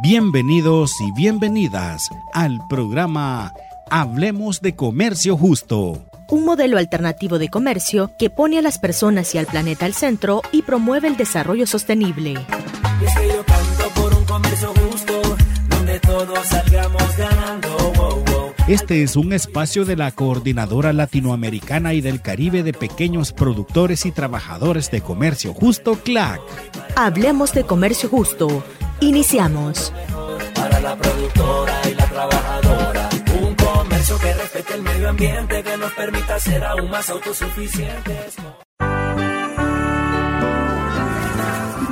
Bienvenidos y bienvenidas al programa Hablemos de Comercio Justo. Un modelo alternativo de comercio que pone a las personas y al planeta al centro y promueve el desarrollo sostenible. por un comercio justo, donde todos salgamos ganando. Este es un espacio de la Coordinadora Latinoamericana y del Caribe de Pequeños Productores y Trabajadores de Comercio Justo, CLAC. Hablemos de Comercio Justo. Iniciamos. Para la productora y la trabajadora. Un comercio que respete el medio ambiente, que nos permita ser aún más autosuficientes.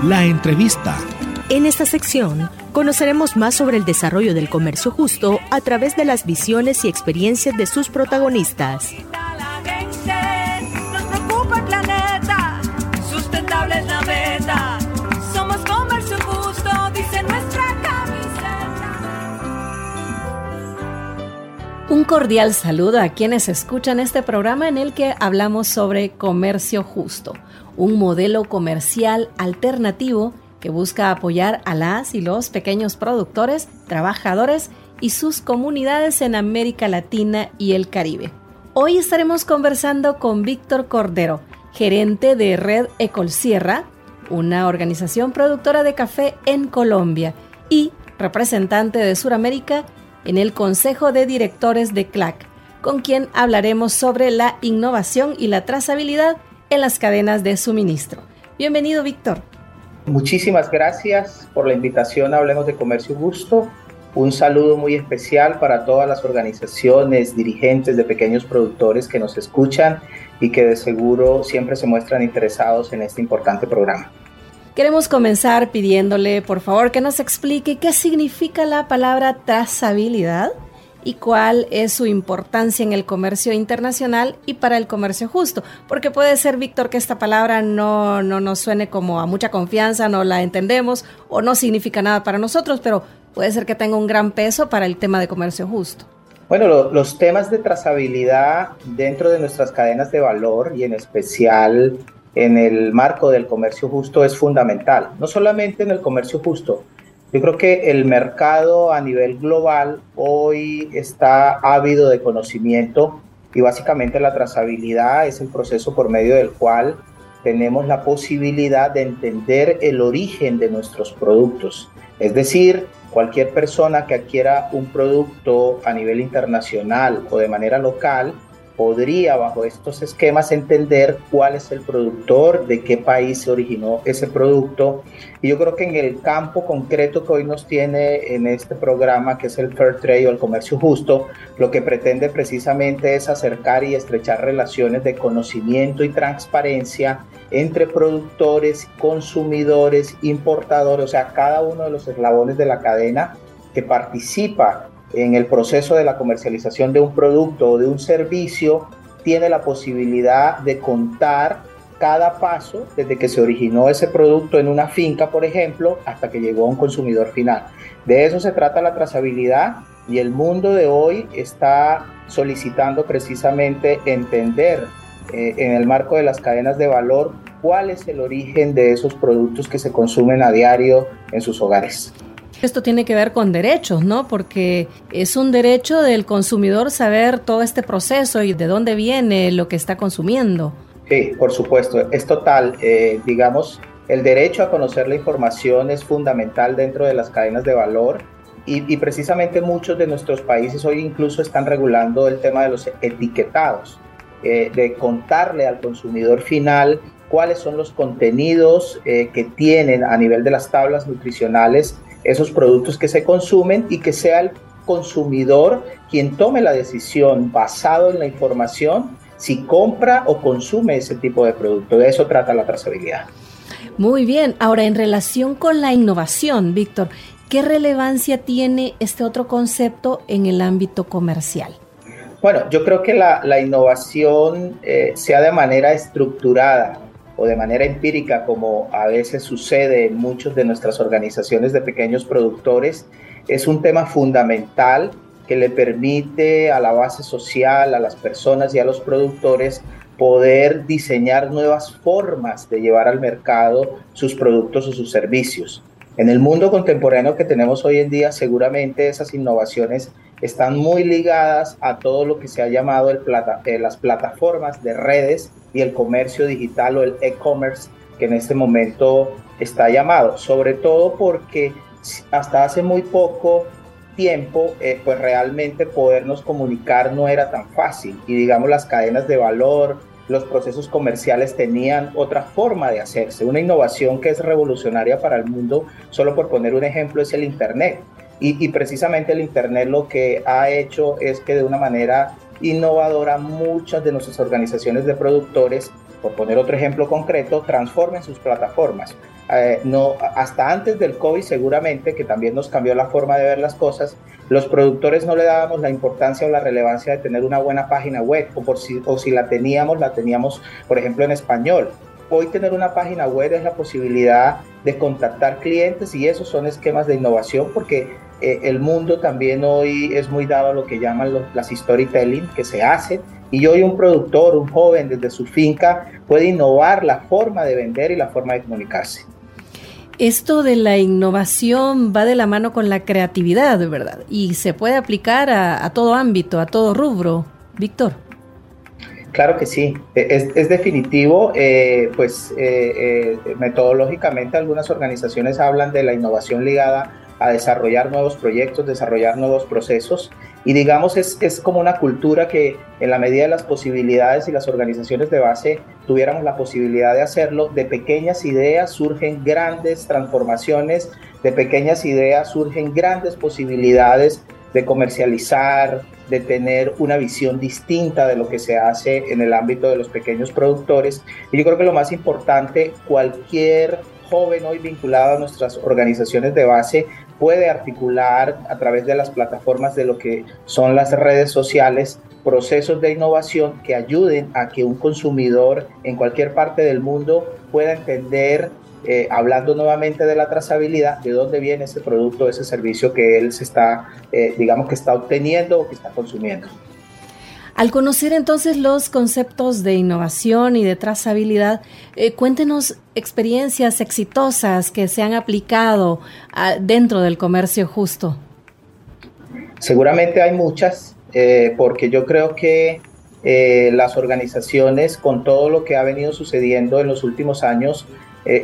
La entrevista en esta sección conoceremos más sobre el desarrollo del comercio justo a través de las visiones y experiencias de sus protagonistas. Un cordial saludo a quienes escuchan este programa en el que hablamos sobre comercio justo, un modelo comercial alternativo que busca apoyar a las y los pequeños productores, trabajadores y sus comunidades en América Latina y el Caribe. Hoy estaremos conversando con Víctor Cordero, gerente de Red Ecolsierra, una organización productora de café en Colombia y representante de Sudamérica en el Consejo de Directores de CLAC, con quien hablaremos sobre la innovación y la trazabilidad en las cadenas de suministro. Bienvenido, Víctor. Muchísimas gracias por la invitación a Hablemos de Comercio Justo. Un saludo muy especial para todas las organizaciones, dirigentes de pequeños productores que nos escuchan y que de seguro siempre se muestran interesados en este importante programa. Queremos comenzar pidiéndole, por favor, que nos explique qué significa la palabra trazabilidad y cuál es su importancia en el comercio internacional y para el comercio justo. Porque puede ser, Víctor, que esta palabra no, no nos suene como a mucha confianza, no la entendemos o no significa nada para nosotros, pero puede ser que tenga un gran peso para el tema de comercio justo. Bueno, los temas de trazabilidad dentro de nuestras cadenas de valor y en especial en el marco del comercio justo es fundamental, no solamente en el comercio justo, yo creo que el mercado a nivel global hoy está ávido de conocimiento y básicamente la trazabilidad es el proceso por medio del cual tenemos la posibilidad de entender el origen de nuestros productos. Es decir, cualquier persona que adquiera un producto a nivel internacional o de manera local podría bajo estos esquemas entender cuál es el productor, de qué país se originó ese producto. Y yo creo que en el campo concreto que hoy nos tiene en este programa, que es el Fair Trade o el comercio justo, lo que pretende precisamente es acercar y estrechar relaciones de conocimiento y transparencia entre productores, consumidores, importadores, o sea, cada uno de los eslabones de la cadena que participa en el proceso de la comercialización de un producto o de un servicio tiene la posibilidad de contar cada paso desde que se originó ese producto en una finca, por ejemplo, hasta que llegó a un consumidor final. De eso se trata la trazabilidad y el mundo de hoy está solicitando precisamente entender eh, en el marco de las cadenas de valor cuál es el origen de esos productos que se consumen a diario en sus hogares. Esto tiene que ver con derechos, ¿no? Porque es un derecho del consumidor saber todo este proceso y de dónde viene lo que está consumiendo. Sí, por supuesto, es total. Eh, digamos, el derecho a conocer la información es fundamental dentro de las cadenas de valor y, precisamente muchos de nuestros países hoy incluso están regulando el tema de los etiquetados, eh, de contarle al consumidor final cuáles son los contenidos eh, que tienen a nivel de las tablas nutricionales esos productos que se consumen y que sea el consumidor quien tome la decisión basado en la información si compra o consume ese tipo de producto. De eso trata la trazabilidad. Muy bien, ahora en relación con la innovación, Víctor, ¿qué relevancia tiene este otro concepto en el ámbito comercial? Bueno, yo creo que la, innovación, eh, sea de manera estructurada o de manera empírica, como a veces sucede en muchas de nuestras organizaciones de pequeños productores, es un tema fundamental que le permite a la base social, a las personas y a los productores poder diseñar nuevas formas de llevar al mercado sus productos o sus servicios. En el mundo contemporáneo que tenemos hoy en día, seguramente esas innovaciones están muy ligadas a todo lo que se ha llamado el plata, eh, las plataformas de redes y el comercio digital o el e-commerce que en este momento está llamado, sobre todo porque hasta hace muy poco tiempo, eh, pues realmente podernos comunicar no era tan fácil y digamos las cadenas de valor, los procesos comerciales tenían otra forma de hacerse. Una innovación que es revolucionaria para el mundo, solo por poner un ejemplo, es el Internet. Y, y, precisamente el Internet lo que ha hecho es que de una manera innovadora muchas de nuestras organizaciones de productores por poner otro ejemplo concreto, transformen sus plataformas. Eh, no, hasta antes del COVID seguramente, que también nos cambió la forma de ver las cosas, los productores no le dábamos la importancia o la relevancia de tener una buena página web, o, por si, o si la teníamos, la teníamos, por ejemplo, en español. Hoy tener una página web es la posibilidad de contactar clientes y esos son esquemas de innovación porque eh, el mundo también hoy es muy dado a lo que llaman las storytelling que se hacen y hoy un productor, un joven desde su finca puede innovar la forma de vender y la forma de comunicarse. Esto de la innovación va de la mano con la creatividad, ¿verdad? Y se puede aplicar a, todo ámbito, a todo rubro. Víctor. Claro que sí, e, es, definitivo, eh, pues eh, eh, metodológicamente algunas organizaciones hablan de la innovación ligada a desarrollar nuevos proyectos, desarrollar nuevos procesos. Y digamos, es, es como una cultura que en la medida de las posibilidades y las organizaciones de base tuviéramos la posibilidad de hacerlo, de pequeñas ideas surgen grandes transformaciones, de pequeñas ideas surgen grandes posibilidades de comercializar, de tener una visión distinta de lo que se hace en el ámbito de los pequeños productores. Y yo creo que lo más importante, cualquier joven hoy vinculado a nuestras organizaciones de base puede articular a través de las plataformas de lo que son las redes sociales procesos de innovación que ayuden a que un consumidor en cualquier parte del mundo pueda entender, eh, hablando nuevamente de la trazabilidad, de dónde viene ese producto, ese servicio que él se está, eh, digamos que está obteniendo o que está consumiendo. Al conocer entonces los conceptos de innovación y de trazabilidad, eh, cuéntenos experiencias exitosas que se han aplicado ah, dentro del comercio justo. Seguramente hay muchas, eh, porque yo creo que eh, las organizaciones, con todo lo que ha venido sucediendo en los últimos años,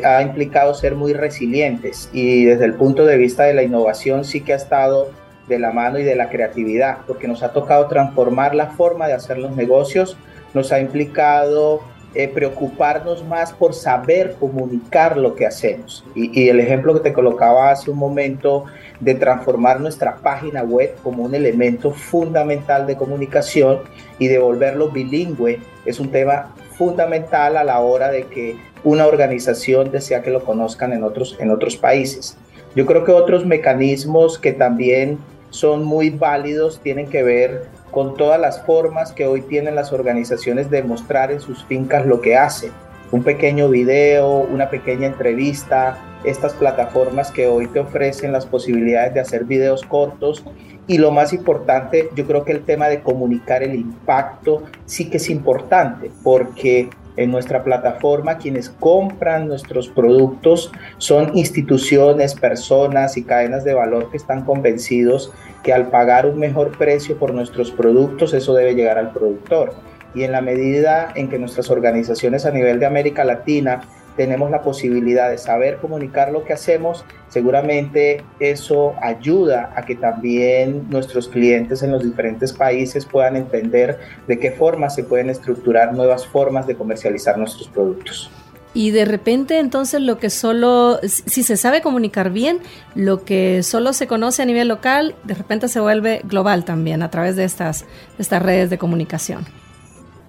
ha implicado ser muy resilientes y desde el punto de vista de la innovación sí que ha estado de la mano y de la creatividad, porque nos ha tocado transformar la forma de hacer los negocios, nos ha implicado eh, preocuparnos más por saber comunicar lo que hacemos. Y, el ejemplo que te colocaba hace un momento de transformar nuestra página web como un elemento fundamental de comunicación y de volverlo bilingüe es un tema fundamental a la hora de que una organización desea que lo conozcan en otros, en otros países. Yo creo que otros mecanismos que también son muy válidos, tienen que ver con todas las formas que hoy tienen las organizaciones de mostrar en sus fincas lo que hacen. Un pequeño video, una pequeña entrevista, estas plataformas que hoy te ofrecen las posibilidades de hacer videos cortos. Y lo más importante, yo creo que el tema de comunicar el impacto sí que es importante, porque en nuestra plataforma quienes compran nuestros productos son instituciones, personas y cadenas de valor que están convencidos que al pagar un mejor precio por nuestros productos eso debe llegar al productor. Y en la medida en que nuestras organizaciones a nivel de América Latina tenemos la posibilidad de saber comunicar lo que hacemos, seguramente eso ayuda a que también nuestros clientes en los diferentes países puedan entender de qué forma se pueden estructurar nuevas formas de comercializar nuestros productos. Y de repente entonces lo que solo, si se sabe comunicar bien, lo que solo se conoce a nivel local, de repente se vuelve global también a través de estas, estas redes de comunicación.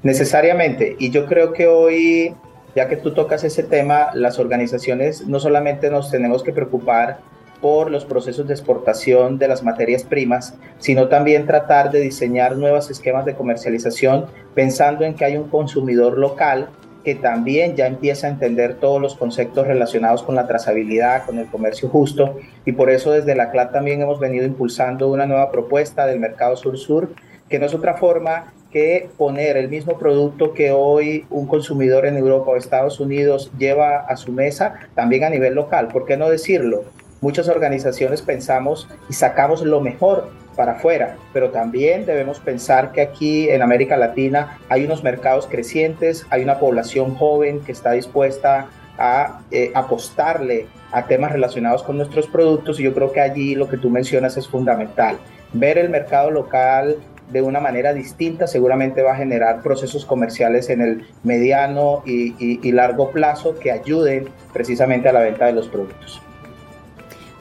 Necesariamente. Y yo creo que hoy ya que tú tocas ese tema, las organizaciones no solamente nos tenemos que preocupar por los procesos de exportación de las materias primas, sino también tratar de diseñar nuevos esquemas de comercialización pensando en que hay un consumidor local que también ya empieza a entender todos los conceptos relacionados con la trazabilidad, con el comercio justo, y por eso desde la CLAT también hemos venido impulsando una nueva propuesta del mercado sur-sur, que no es otra forma que poner el mismo producto que hoy un consumidor en Europa o Estados Unidos lleva a su mesa, también a nivel local. ¿Por qué no decirlo? muchas organizaciones pensamos y sacamos lo mejor para afuera, pero también debemos pensar que aquí en América Latina hay unos mercados crecientes, hay una población joven que está dispuesta a eh, apostarle a temas relacionados con nuestros productos y yo creo que allí lo que tú mencionas es fundamental. Ver el mercado local de una manera distinta seguramente va a generar procesos comerciales en el mediano y largo plazo que ayuden precisamente a la venta de los productos.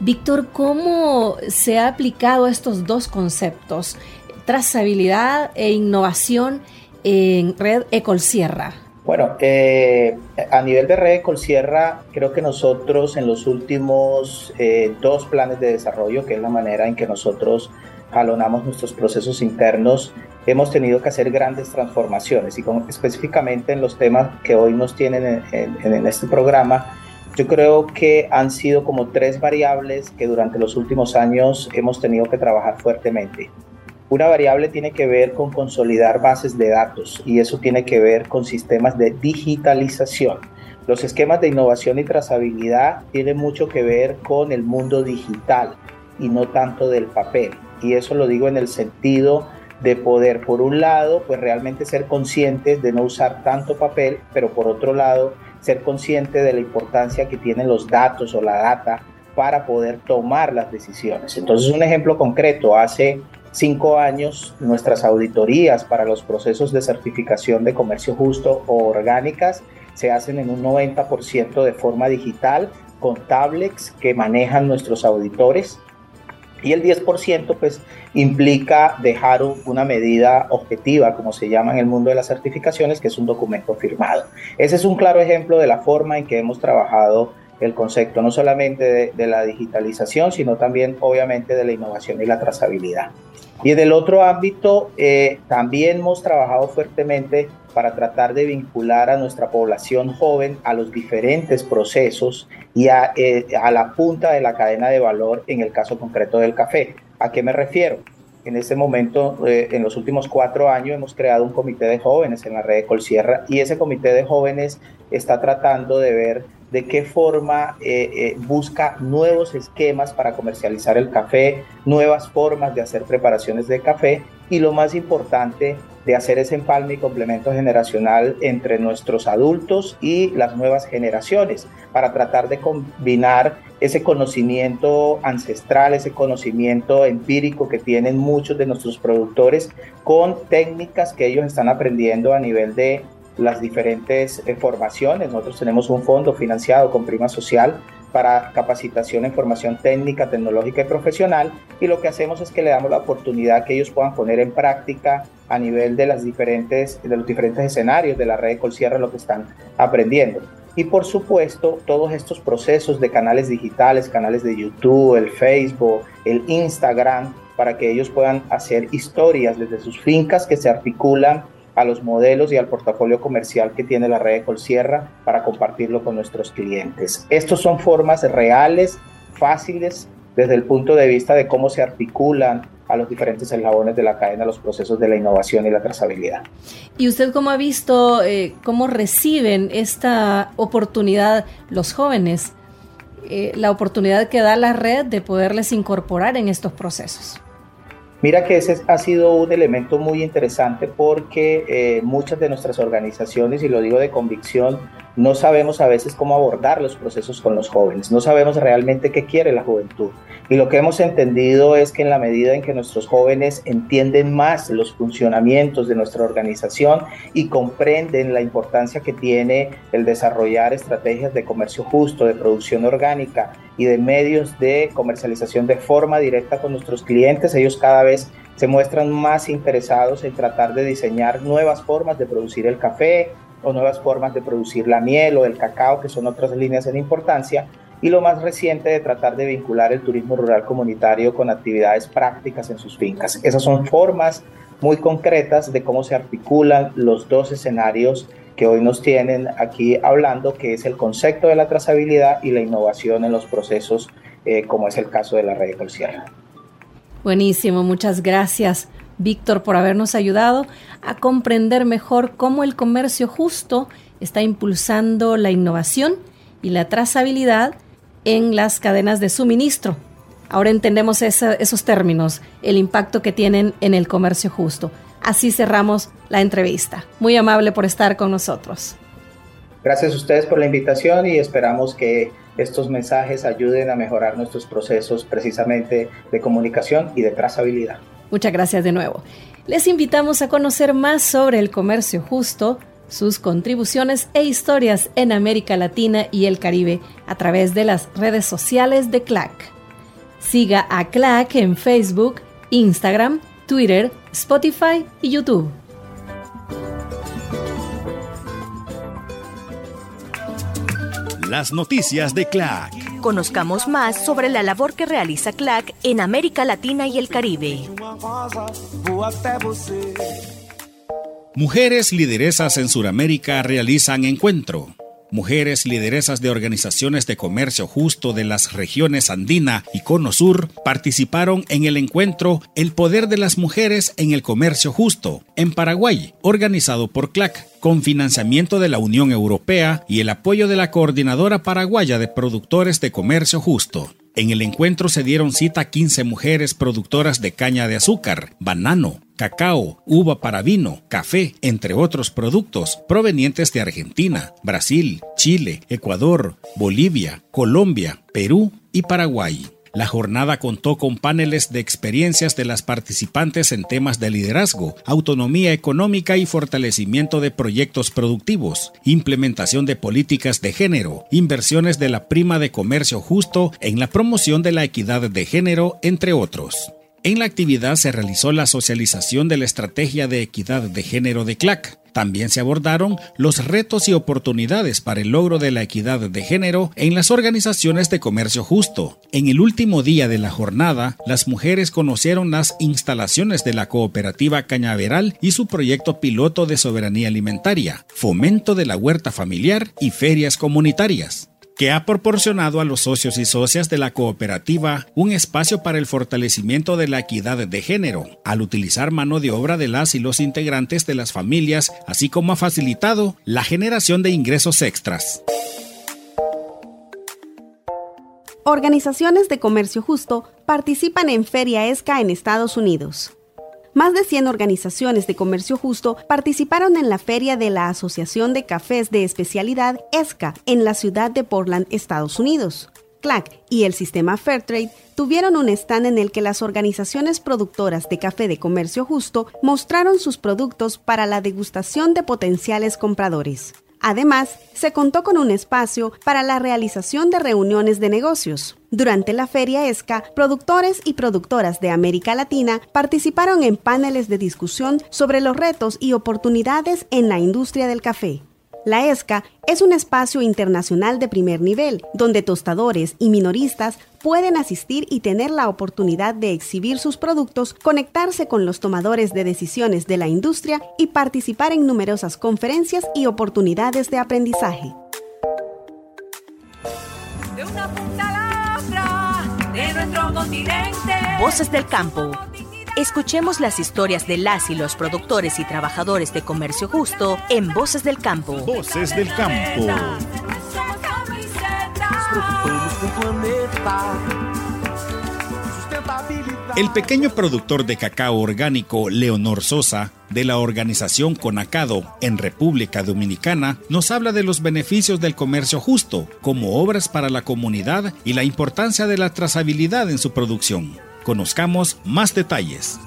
Víctor, ¿cómo se ha aplicado estos dos conceptos, trazabilidad e innovación en Red Ecolsierra? Bueno, eh, a nivel de Red Ecolsierra, creo que nosotros en los últimos eh, dos planes de desarrollo, que es la manera en que nosotros jalonamos nuestros procesos internos, hemos tenido que hacer grandes transformaciones y específicamente en los temas que hoy nos tienen en este programa, yo creo que han sido como tres variables que durante los últimos años hemos tenido que trabajar fuertemente. Una variable tiene que ver con consolidar bases de datos y eso tiene que ver con sistemas de digitalización. Los esquemas de innovación y trazabilidad tienen mucho que ver con el mundo digital y no tanto del papel. Y eso lo digo en el sentido de poder, por un lado, pues realmente ser conscientes de no usar tanto papel, pero por otro lado, ser consciente de la importancia que tienen los datos o la data para poder tomar las decisiones. Entonces, un ejemplo concreto, hace cinco años nuestras auditorías para los procesos de certificación de comercio justo o orgánicas se hacen en un 90% de forma digital con tablets que manejan nuestros auditores y el 10% pues implica dejar una medida objetiva, como se llama en el mundo de las certificaciones, que es un documento firmado. Ese es un claro ejemplo de la forma en que hemos trabajado el concepto, no solamente de, la digitalización, sino también obviamente de la innovación y la trazabilidad. Y en el otro ámbito, eh, también hemos trabajado fuertemente para tratar de vincular a nuestra población joven a los diferentes procesos y a, eh, a, la punta de la cadena de valor en el caso concreto del café. ¿A qué me refiero? En este momento, eh, en los últimos cuatro años, hemos creado un comité de jóvenes en la red de Colsierra y ese comité de jóvenes está tratando de ver de qué forma eh, eh, busca nuevos esquemas para comercializar el café, nuevas formas de hacer preparaciones de café y lo más importante, de hacer ese empalme y complemento generacional entre nuestros adultos y las nuevas generaciones para tratar de combinar ese conocimiento ancestral, ese conocimiento empírico que tienen muchos de nuestros productores con técnicas que ellos están aprendiendo a nivel de las diferentes eh, formaciones. Nosotros tenemos un fondo financiado con prima social para capacitación en formación técnica, tecnológica y profesional y lo que hacemos es que le damos la oportunidad que ellos puedan poner en práctica a nivel de, las diferentes, de los diferentes escenarios de la red de Colsierra lo que están aprendiendo. Y por supuesto, todos estos procesos de canales digitales, canales de YouTube, el Facebook, el Instagram, para que ellos puedan hacer historias desde sus fincas que se articulan a los modelos y al portafolio comercial que tiene la red de Colsierra para compartirlo con nuestros clientes. Estos son formas reales, fáciles, desde el punto de vista de cómo se articulan a los diferentes eslabones de la cadena los procesos de la innovación y la trazabilidad. ¿Y usted cómo ha visto, eh, cómo reciben esta oportunidad los jóvenes, eh, la oportunidad que da la red de poderles incorporar en estos procesos? Mira que ese ha sido un elemento muy interesante porque eh, muchas de nuestras organizaciones, y lo digo de convicción, no sabemos a veces cómo abordar los procesos con los jóvenes, no sabemos realmente qué quiere la juventud. Y lo que hemos entendido es que en la medida en que nuestros jóvenes entienden más los funcionamientos de nuestra organización y comprenden la importancia que tiene el desarrollar estrategias de comercio justo, de producción orgánica y de medios de comercialización de forma directa con nuestros clientes, ellos cada vez se muestran más interesados en tratar de diseñar nuevas formas de producir el café o nuevas formas de producir la miel o el cacao, que son otras líneas en importancia, y lo más reciente de tratar de vincular el turismo rural comunitario con actividades prácticas en sus fincas. Esas son formas muy concretas de cómo se articulan los dos escenarios que hoy nos tienen aquí hablando, que es el concepto de la trazabilidad y la innovación en los procesos, eh, como es el caso de la red de Buenísimo, muchas gracias. Víctor, por habernos ayudado a comprender mejor cómo el comercio justo está impulsando la innovación y la trazabilidad en las cadenas de suministro. Ahora entendemos esos términos, el impacto que tienen en el comercio justo. Así cerramos la entrevista. Muy amable por estar con nosotros. Gracias a ustedes por la invitación y esperamos que estos mensajes ayuden a mejorar nuestros procesos precisamente de comunicación y de trazabilidad. Muchas gracias de nuevo. Les invitamos a conocer más sobre el comercio justo, sus contribuciones e historias en América Latina y el Caribe a través de las redes sociales de CLAC. Siga a CLAC en Facebook, Instagram, Twitter, Spotify y YouTube. Las noticias de CLAC. Conozcamos más sobre la labor que realiza CLAC en América Latina y el Caribe. Mujeres lideresas en Sudamérica realizan encuentro. Mujeres lideresas de organizaciones de comercio justo de las regiones Andina y Cono Sur participaron en el encuentro El Poder de las Mujeres en el Comercio Justo en Paraguay, organizado por CLAC, con financiamiento de la Unión Europea y el apoyo de la Coordinadora Paraguaya de Productores de Comercio Justo. En el encuentro se dieron cita 15 mujeres productoras de caña de azúcar, banano, cacao, uva para vino, café, entre otros productos provenientes de Argentina, Brasil, Chile, Ecuador, Bolivia, Colombia, Perú y Paraguay. La jornada contó con paneles de experiencias de las participantes en temas de liderazgo, autonomía económica y fortalecimiento de proyectos productivos, implementación de políticas de género, inversiones de la prima de comercio justo en la promoción de la equidad de género, entre otros. En la actividad se realizó la socialización de la estrategia de equidad de género de CLAC, también se abordaron los retos y oportunidades para el logro de la equidad de género en las organizaciones de comercio justo. En el último día de la jornada, las mujeres conocieron las instalaciones de la cooperativa Cañaveral y su proyecto piloto de soberanía alimentaria, fomento de la huerta familiar y ferias comunitarias que ha proporcionado a los socios y socias de la cooperativa un espacio para el fortalecimiento de la equidad de género, al utilizar mano de obra de las y los integrantes de las familias, así como ha facilitado la generación de ingresos extras. Organizaciones de comercio justo participan en Feria ESCA en Estados Unidos. Más de 100 organizaciones de comercio justo participaron en la feria de la Asociación de Cafés de Especialidad ESCA en la ciudad de Portland, Estados Unidos. CLAC y el sistema Fairtrade tuvieron un stand en el que las organizaciones productoras de café de comercio justo mostraron sus productos para la degustación de potenciales compradores. Además, se contó con un espacio para la realización de reuniones de negocios. Durante la feria ESCA, productores y productoras de América Latina participaron en paneles de discusión sobre los retos y oportunidades en la industria del café. La ESCA es un espacio internacional de primer nivel, donde tostadores y minoristas pueden asistir y tener la oportunidad de exhibir sus productos, conectarse con los tomadores de decisiones de la industria y participar en numerosas conferencias y oportunidades de aprendizaje. Nuestro continente. Voces del campo Escuchemos las historias de las y los productores y trabajadores de comercio justo en Voces del Campo. Voces del Campo. El pequeño productor de cacao orgánico Leonor Sosa, de la organización Conacado en República Dominicana, nos habla de los beneficios del comercio justo como obras para la comunidad y la importancia de la trazabilidad en su producción. Conozcamos más detalles.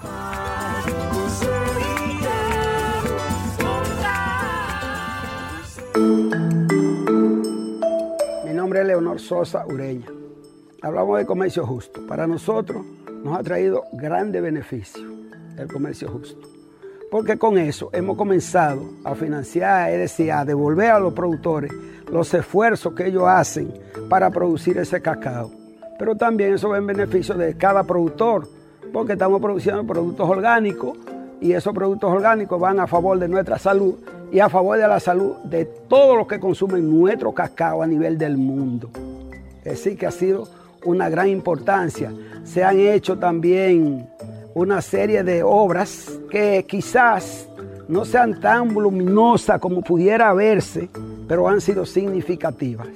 Mi nombre es Leonor Sosa Ureña. Hablamos de comercio justo. Para nosotros nos ha traído grandes beneficios el comercio justo. Porque con eso hemos comenzado a financiar, es decir, a devolver a los productores los esfuerzos que ellos hacen para producir ese cacao pero también eso va en beneficio de cada productor, porque estamos produciendo productos orgánicos y esos productos orgánicos van a favor de nuestra salud y a favor de la salud de todos los que consumen nuestro cacao a nivel del mundo. Es decir, que ha sido una gran importancia. Se han hecho también una serie de obras que quizás no sean tan voluminosas como pudiera verse, pero han sido significativas.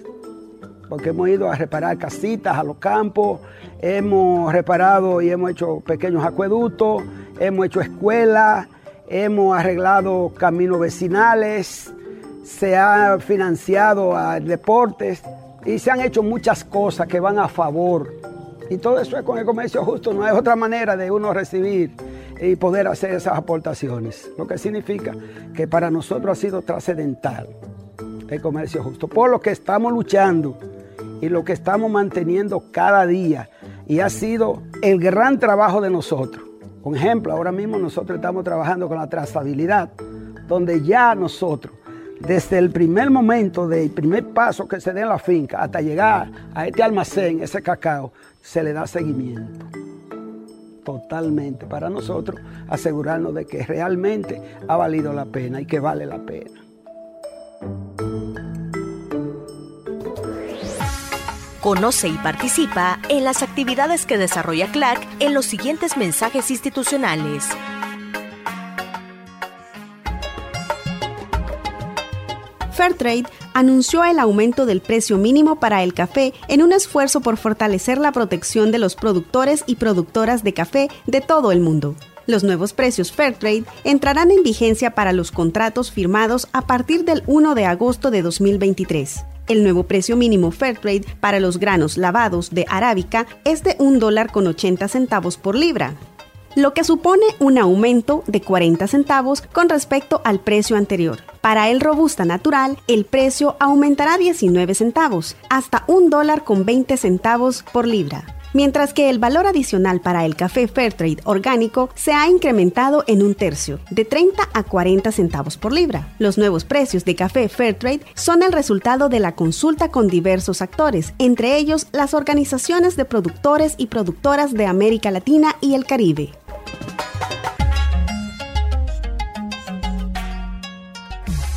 porque hemos ido a reparar casitas a los campos, hemos reparado y hemos hecho pequeños acueductos, hemos hecho escuelas, hemos arreglado caminos vecinales, se ha financiado a deportes y se han hecho muchas cosas que van a favor. Y todo eso es con el comercio justo, no hay otra manera de uno recibir y poder hacer esas aportaciones. Lo que significa que para nosotros ha sido trascendental el comercio justo, por lo que estamos luchando y lo que estamos manteniendo cada día. Y ha sido el gran trabajo de nosotros. Por ejemplo, ahora mismo nosotros estamos trabajando con la trazabilidad, donde ya nosotros, desde el primer momento del primer paso que se dé en la finca hasta llegar a este almacén, ese cacao, se le da seguimiento. Totalmente, para nosotros asegurarnos de que realmente ha valido la pena y que vale la pena. Conoce y participa en las actividades que desarrolla CLAC en los siguientes mensajes institucionales. Fairtrade anunció el aumento del precio mínimo para el café en un esfuerzo por fortalecer la protección de los productores y productoras de café de todo el mundo. Los nuevos precios Fairtrade entrarán en vigencia para los contratos firmados a partir del 1 de agosto de 2023. El nuevo precio mínimo Fairtrade para los granos lavados de arábica es de un dólar con 80 centavos por libra, lo que supone un aumento de 40 centavos con respecto al precio anterior. Para el robusta natural, el precio aumentará 19 centavos, hasta un dólar con 20 centavos por libra mientras que el valor adicional para el café Fairtrade orgánico se ha incrementado en un tercio, de 30 a 40 centavos por libra. Los nuevos precios de café Fairtrade son el resultado de la consulta con diversos actores, entre ellos las organizaciones de productores y productoras de América Latina y el Caribe.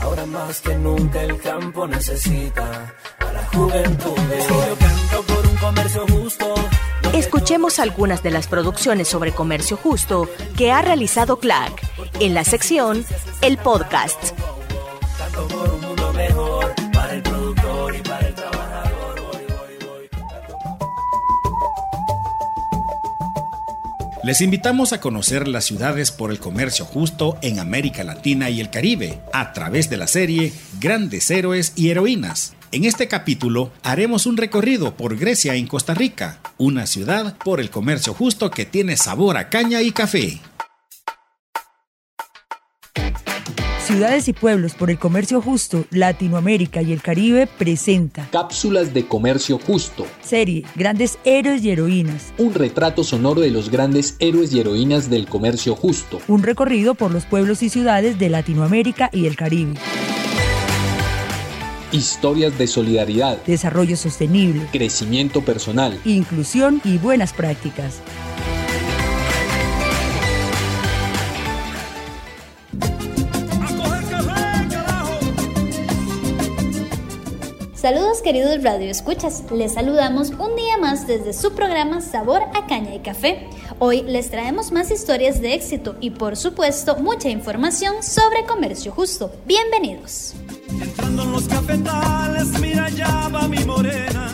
Ahora más que nunca el campo necesita a la juventud. por un comercio justo Escuchemos algunas de las producciones sobre comercio justo que ha realizado CLAC en la sección El Podcast. Les invitamos a conocer las ciudades por el comercio justo en América Latina y el Caribe a través de la serie Grandes Héroes y Heroínas en este capítulo haremos un recorrido por Grecia en Costa Rica, una ciudad por el comercio justo que tiene sabor a caña y café. Ciudades y pueblos por el comercio justo, Latinoamérica y el Caribe presenta Cápsulas de comercio justo. Serie Grandes héroes y heroínas. Un retrato sonoro de los grandes héroes y heroínas del comercio justo. Un recorrido por los pueblos y ciudades de Latinoamérica y el Caribe. Historias de solidaridad, desarrollo sostenible, crecimiento personal, inclusión y buenas prácticas. Saludos queridos Radio Escuchas, les saludamos un día más desde su programa Sabor a Caña y Café. Hoy les traemos más historias de éxito y por supuesto mucha información sobre comercio justo. Bienvenidos. Entrando en los cafetales, mira ya va mi morena.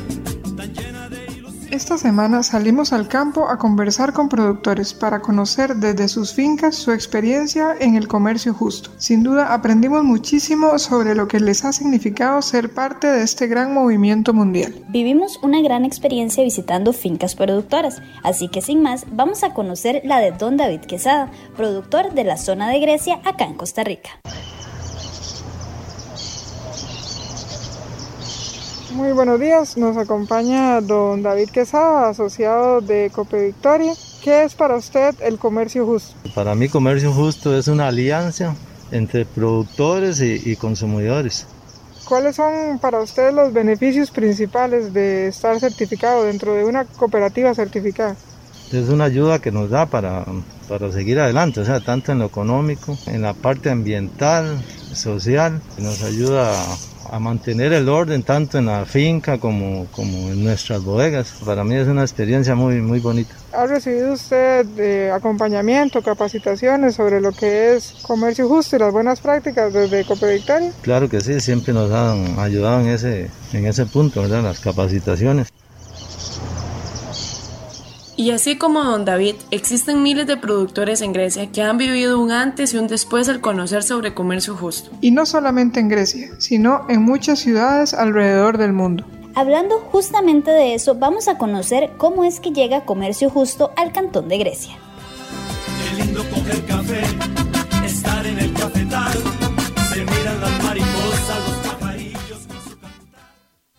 Esta semana salimos al campo a conversar con productores para conocer desde sus fincas su experiencia en el comercio justo. Sin duda aprendimos muchísimo sobre lo que les ha significado ser parte de este gran movimiento mundial. Vivimos una gran experiencia visitando fincas productoras, así que sin más vamos a conocer la de Don David Quesada, productor de la zona de Grecia acá en Costa Rica. Muy buenos días, nos acompaña don David Quesada, asociado de Cope Victoria. ¿Qué es para usted el comercio justo? Para mí comercio justo es una alianza entre productores y, consumidores. ¿Cuáles son para usted los beneficios principales de estar certificado dentro de una cooperativa certificada? Es una ayuda que nos da para, para seguir adelante, o sea, tanto en lo económico, en la parte ambiental, social, nos ayuda a mantener el orden tanto en la finca como, como en nuestras bodegas. Para mí es una experiencia muy, muy bonita. ¿Ha recibido usted de acompañamiento, capacitaciones sobre lo que es comercio justo y las buenas prácticas desde Copedictoria? Claro que sí, siempre nos han ayudado en ese, en ese punto, ¿verdad? Las capacitaciones. Y así como Don David, existen miles de productores en Grecia que han vivido un antes y un después al conocer sobre comercio justo. Y no solamente en Grecia, sino en muchas ciudades alrededor del mundo. Hablando justamente de eso, vamos a conocer cómo es que llega comercio justo al cantón de Grecia. Qué lindo coger café,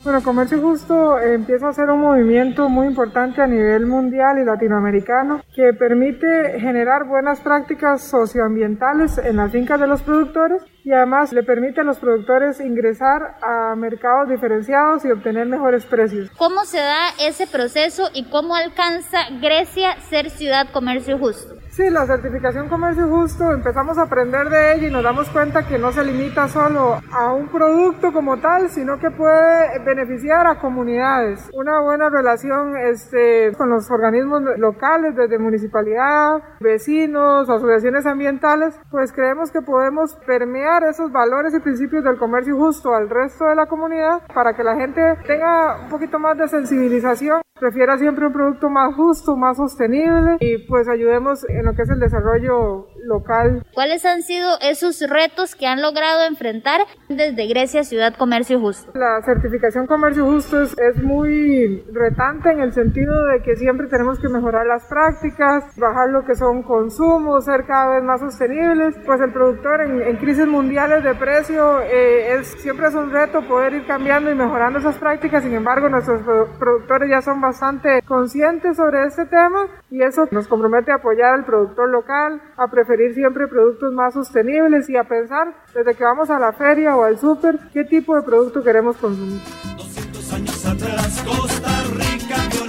Bueno, Comercio Justo empieza a ser un movimiento muy importante a nivel mundial y latinoamericano que permite generar buenas prácticas socioambientales en las fincas de los productores y además le permite a los productores ingresar a mercados diferenciados y obtener mejores precios. ¿Cómo se da ese proceso y cómo alcanza Grecia ser ciudad comercio justo? Sí, la certificación comercio justo, empezamos a aprender de ella y nos damos cuenta que no se limita solo a un producto como tal, sino que puede beneficiar a comunidades. Una buena relación este, con los organismos locales, desde municipalidad, vecinos, asociaciones ambientales, pues creemos que podemos permear esos valores y principios del comercio justo al resto de la comunidad para que la gente tenga un poquito más de sensibilización, prefiera siempre un producto más justo, más sostenible y pues ayudemos en lo que es el desarrollo local. ¿Cuáles han sido esos retos que han logrado enfrentar desde Grecia Ciudad Comercio Justo? La certificación Comercio Justo es, es muy retante en el sentido de que siempre tenemos que mejorar las prácticas, bajar lo que son consumos, ser cada vez más sostenibles. Pues el productor en, en crisis mundiales de precio eh, es, siempre es un reto poder ir cambiando y mejorando esas prácticas. Sin embargo, nuestros productores ya son bastante conscientes sobre este tema y eso nos compromete a apoyar al productor local, a preferir siempre productos más sostenibles y a pensar desde que vamos a la feria o al súper qué tipo de producto queremos consumir. 200 años atrás Costa Rica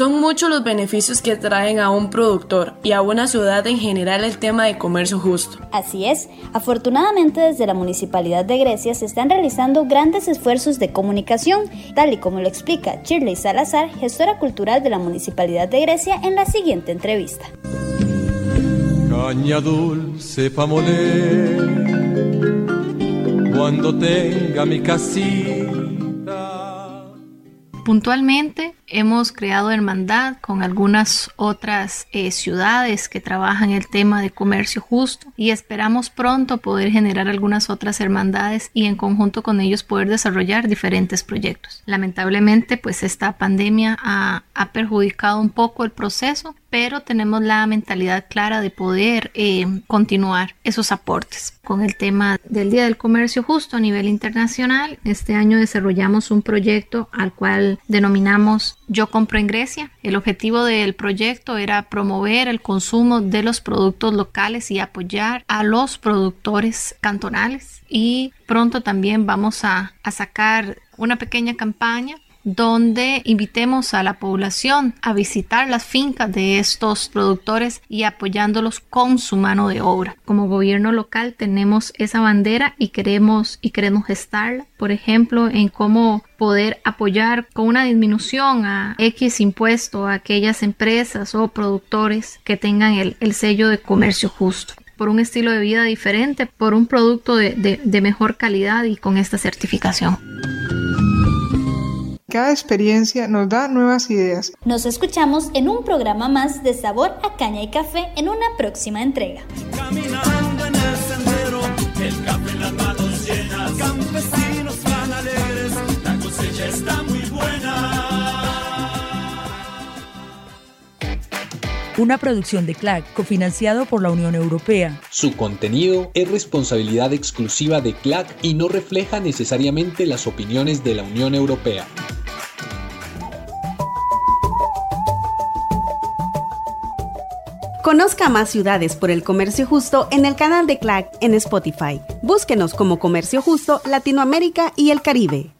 Son muchos los beneficios que traen a un productor y a una ciudad en general el tema de comercio justo. Así es, afortunadamente desde la Municipalidad de Grecia se están realizando grandes esfuerzos de comunicación, tal y como lo explica Shirley Salazar, gestora cultural de la Municipalidad de Grecia, en la siguiente entrevista. Caña dulce pa' moler cuando tenga mi casita. Puntualmente hemos creado hermandad con algunas otras eh, ciudades que trabajan el tema de comercio justo y esperamos pronto poder generar algunas otras hermandades y en conjunto con ellos poder desarrollar diferentes proyectos. Lamentablemente pues esta pandemia ha, ha perjudicado un poco el proceso, pero tenemos la mentalidad clara de poder eh, continuar esos aportes. Con el tema del Día del Comercio Justo a nivel internacional, este año desarrollamos un proyecto al cual denominamos Yo compro en Grecia. El objetivo del proyecto era promover el consumo de los productos locales y apoyar a los productores cantonales. Y pronto también vamos a, sacar una pequeña campaña donde invitemos a la población a visitar las fincas de estos productores y apoyándolos con su mano de obra. Como gobierno local tenemos esa bandera y queremos y queremos gestarla, por ejemplo, en cómo poder apoyar con una disminución a X impuesto a aquellas empresas o productores que tengan el, el sello de comercio justo por un estilo de vida diferente, por un producto de mejor calidad y con esta certificación. Cada experiencia nos da nuevas ideas. Nos escuchamos en un programa más de Sabor a Caña y Café en una próxima entrega. Caminando Una producción de CLAC, cofinanciado por la Unión Europea. Su contenido es responsabilidad exclusiva de CLAC y no refleja necesariamente las opiniones de la Unión Europea. Conozca más ciudades por el comercio justo en el canal de CLAC en Spotify. Búsquenos como Comercio Justo Latinoamérica y el Caribe.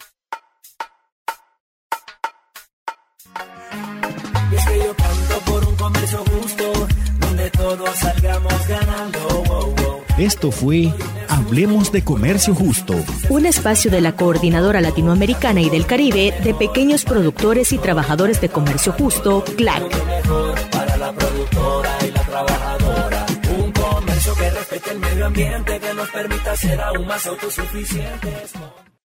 Todos salgamos ganando. wow, wow. Esto fue Hablemos de Comercio Justo. Un espacio de la Coordinadora Latinoamericana y del Caribe de Pequeños Productores y Trabajadores de Comercio Justo, CLAC. Para la productora y la trabajadora. Un comercio que respete el medio ambiente, que nos permita ser aún más autosuficientes.